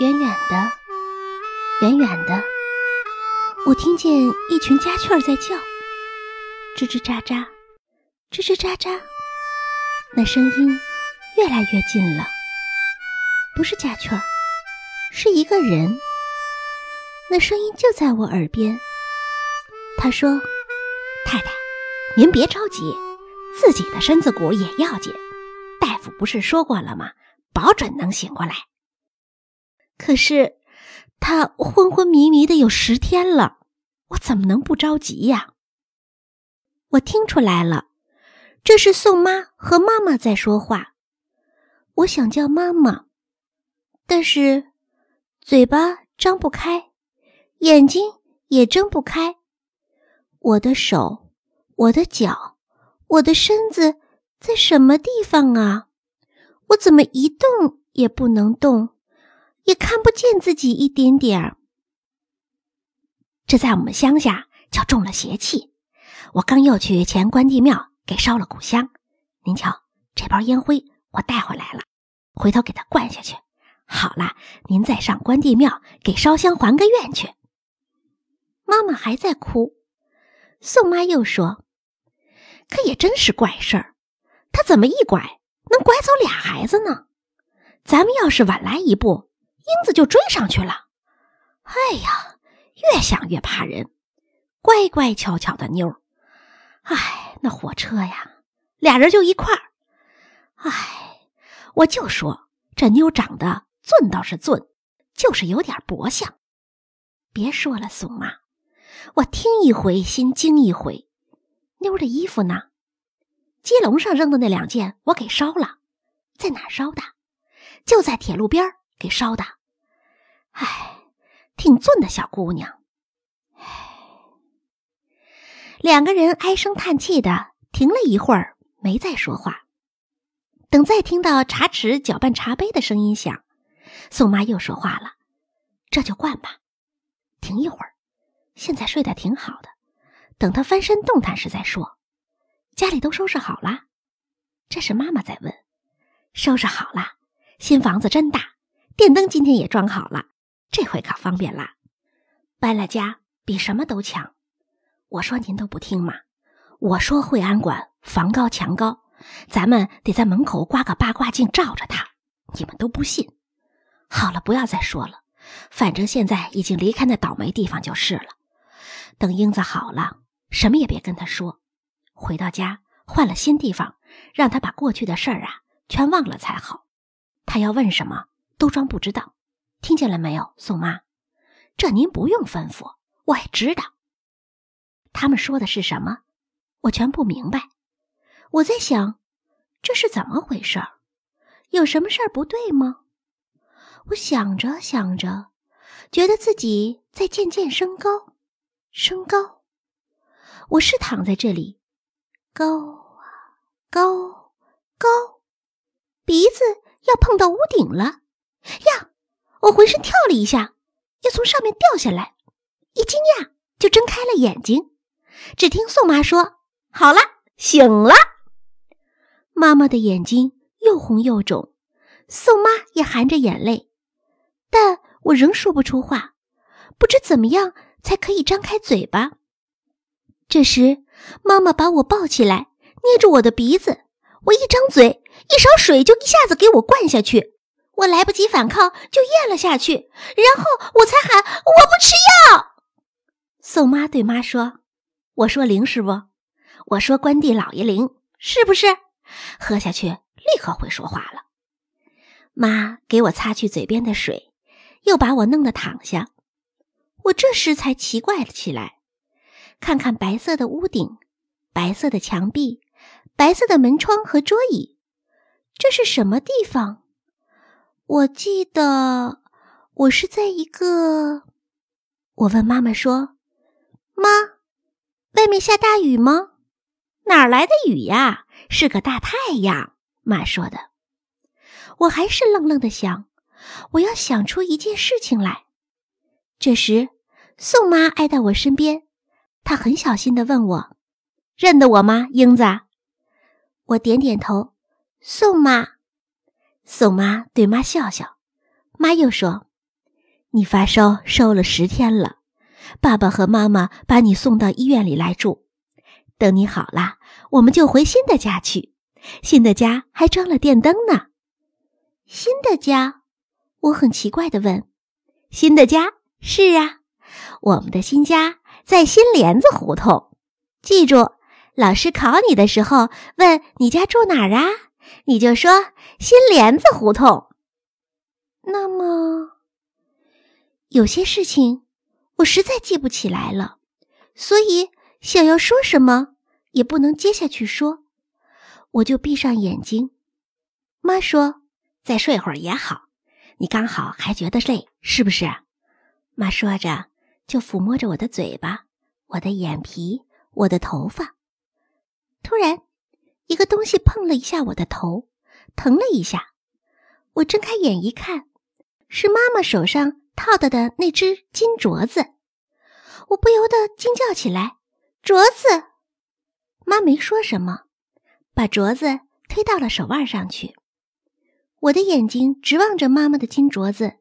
远远的，远远的，我听见一群家雀儿在叫，吱吱喳喳，吱吱喳喳，那声音越来越近了。不是家雀儿，是一个人。那声音就在我耳边。他说：“太太，您别着急，自己的身子骨也要紧。大夫不是说过了吗？保准能醒过来。”可是他昏昏迷迷的有十天了，我怎么能不着急呀？我听出来了，这是宋妈和妈妈在说话。我想叫妈妈，但是嘴巴张不开，眼睛也睁不开。我的手，我的脚，我的身子在什么地方啊？我怎么一动也不能动？也看不见自己一点点儿，这在我们乡下叫中了邪气。我刚又去前关帝庙给烧了古香，您瞧，这包烟灰我带回来了，回头给他灌下去。好了，您再上关帝庙给烧香还个愿去。妈妈还在哭，宋妈又说：“可也真是怪事儿，他怎么一拐能拐走俩孩子呢？咱们要是晚来一步。”英子就追上去了。哎呀，越想越怕人，乖乖巧巧的妞儿。哎，那火车呀，俩人就一块儿。哎，我就说这妞长得俊倒是俊，就是有点薄相。别说了，宋妈，我听一回心惊一回。妞的衣服呢？鸡笼上扔的那两件，我给烧了。在哪烧的？就在铁路边儿。给烧的，唉，挺俊的小姑娘。唉，两个人唉声叹气的停了一会儿，没再说话。等再听到茶匙搅拌茶杯的声音响，宋妈又说话了：“这就灌吧，停一会儿。现在睡得挺好的，等他翻身动弹时再说。家里都收拾好了？这是妈妈在问。收拾好了，新房子真大。”电灯今天也装好了，这回可方便了。搬了家比什么都强。我说您都不听嘛。我说惠安馆房高墙高，咱们得在门口挂个八卦镜照着它。你们都不信。好了，不要再说了。反正现在已经离开那倒霉地方就是了。等英子好了，什么也别跟他说。回到家换了新地方，让他把过去的事儿啊全忘了才好。他要问什么？都装不知道，听见了没有，宋妈？这您不用吩咐，我也知道。他们说的是什么？我全不明白。我在想，这是怎么回事儿？有什么事儿不对吗？我想着想着，觉得自己在渐渐升高，升高。我是躺在这里，高啊高高，鼻子要碰到屋顶了。呀！我浑身跳了一下，又从上面掉下来，一惊讶就睁开了眼睛。只听宋妈说：“好了，醒了。”妈妈的眼睛又红又肿，宋妈也含着眼泪，但我仍说不出话，不知怎么样才可以张开嘴巴。这时，妈妈把我抱起来，捏住我的鼻子，我一张嘴，一勺水就一下子给我灌下去。我来不及反抗，就咽了下去，然后我才喊：“我不吃药。”宋妈对妈说：“我说灵是不？我说关帝老爷灵，是不是？喝下去立刻会说话了。”妈给我擦去嘴边的水，又把我弄得躺下。我这时才奇怪了起来，看看白色的屋顶、白色的墙壁、白色的门窗和桌椅，这是什么地方？我记得我是在一个，我问妈妈说：“妈，外面下大雨吗？哪儿来的雨呀？是个大太阳。”妈说的。我还是愣愣的想，我要想出一件事情来。这时，宋妈挨到我身边，她很小心的问我：“认得我吗，英子？”我点点头。宋妈。宋妈对妈笑笑，妈又说：“你发烧烧了十天了，爸爸和妈妈把你送到医院里来住。等你好了，我们就回新的家去。新的家还装了电灯呢。新的家？我很奇怪的问。新的家？是啊，我们的新家在新帘子胡同。记住，老师考你的时候问你家住哪儿啊，你就说新帘子胡同。那么，有些事情我实在记不起来了，所以想要说什么也不能接下去说，我就闭上眼睛。妈说：“再睡会儿也好，你刚好还觉得累，是不是？”妈说着，就抚摸着我的嘴巴、我的眼皮、我的头发。突然，一个东西碰了一下我的头，疼了一下。我睁开眼一看。是妈妈手上套的的那只金镯子，我不由得惊叫起来：“镯子！”妈没说什么，把镯子推到了手腕上去。我的眼睛直望着妈妈的金镯子，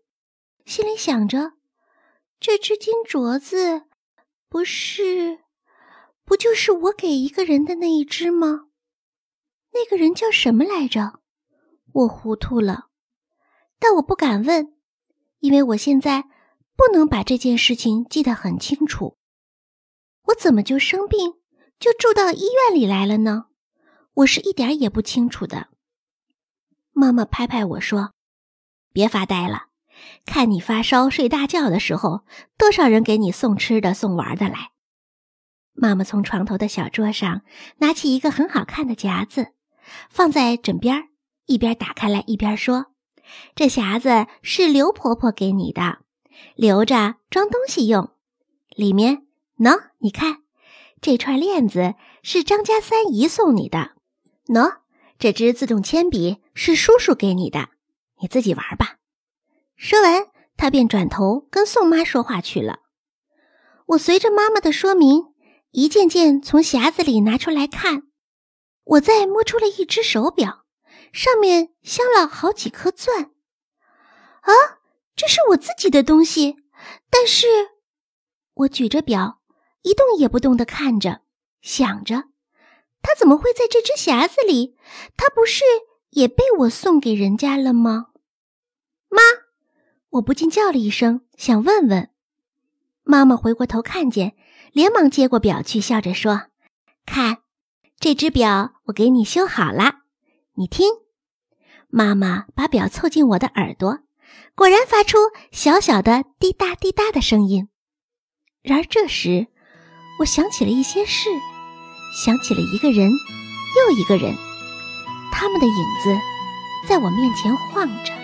心里想着：这只金镯子，不是，不就是我给一个人的那一只吗？那个人叫什么来着？我糊涂了，但我不敢问。因为我现在不能把这件事情记得很清楚，我怎么就生病，就住到医院里来了呢？我是一点也不清楚的。妈妈拍拍我说：“别发呆了，看你发烧睡大觉的时候，多少人给你送吃的送玩的来。”妈妈从床头的小桌上拿起一个很好看的夹子，放在枕边，一边打开来一边说。这匣子是刘婆婆给你的，留着装东西用。里面喏，你看，这串链子是张家三姨送你的。喏，这支自动铅笔是叔叔给你的，你自己玩吧。说完，他便转头跟宋妈说话去了。我随着妈妈的说明，一件件从匣子里拿出来看。我再摸出了一只手表。上面镶了好几颗钻，啊，这是我自己的东西。但是，我举着表，一动也不动的看着，想着，它怎么会在这只匣子里？它不是也被我送给人家了吗？妈，我不禁叫了一声，想问问。妈妈回过头看见，连忙接过表去，笑着说：“看，这只表我给你修好了，你听。”妈妈把表凑近我的耳朵，果然发出小小的滴答滴答的声音。然而这时，我想起了一些事，想起了一个人，又一个人，他们的影子在我面前晃着。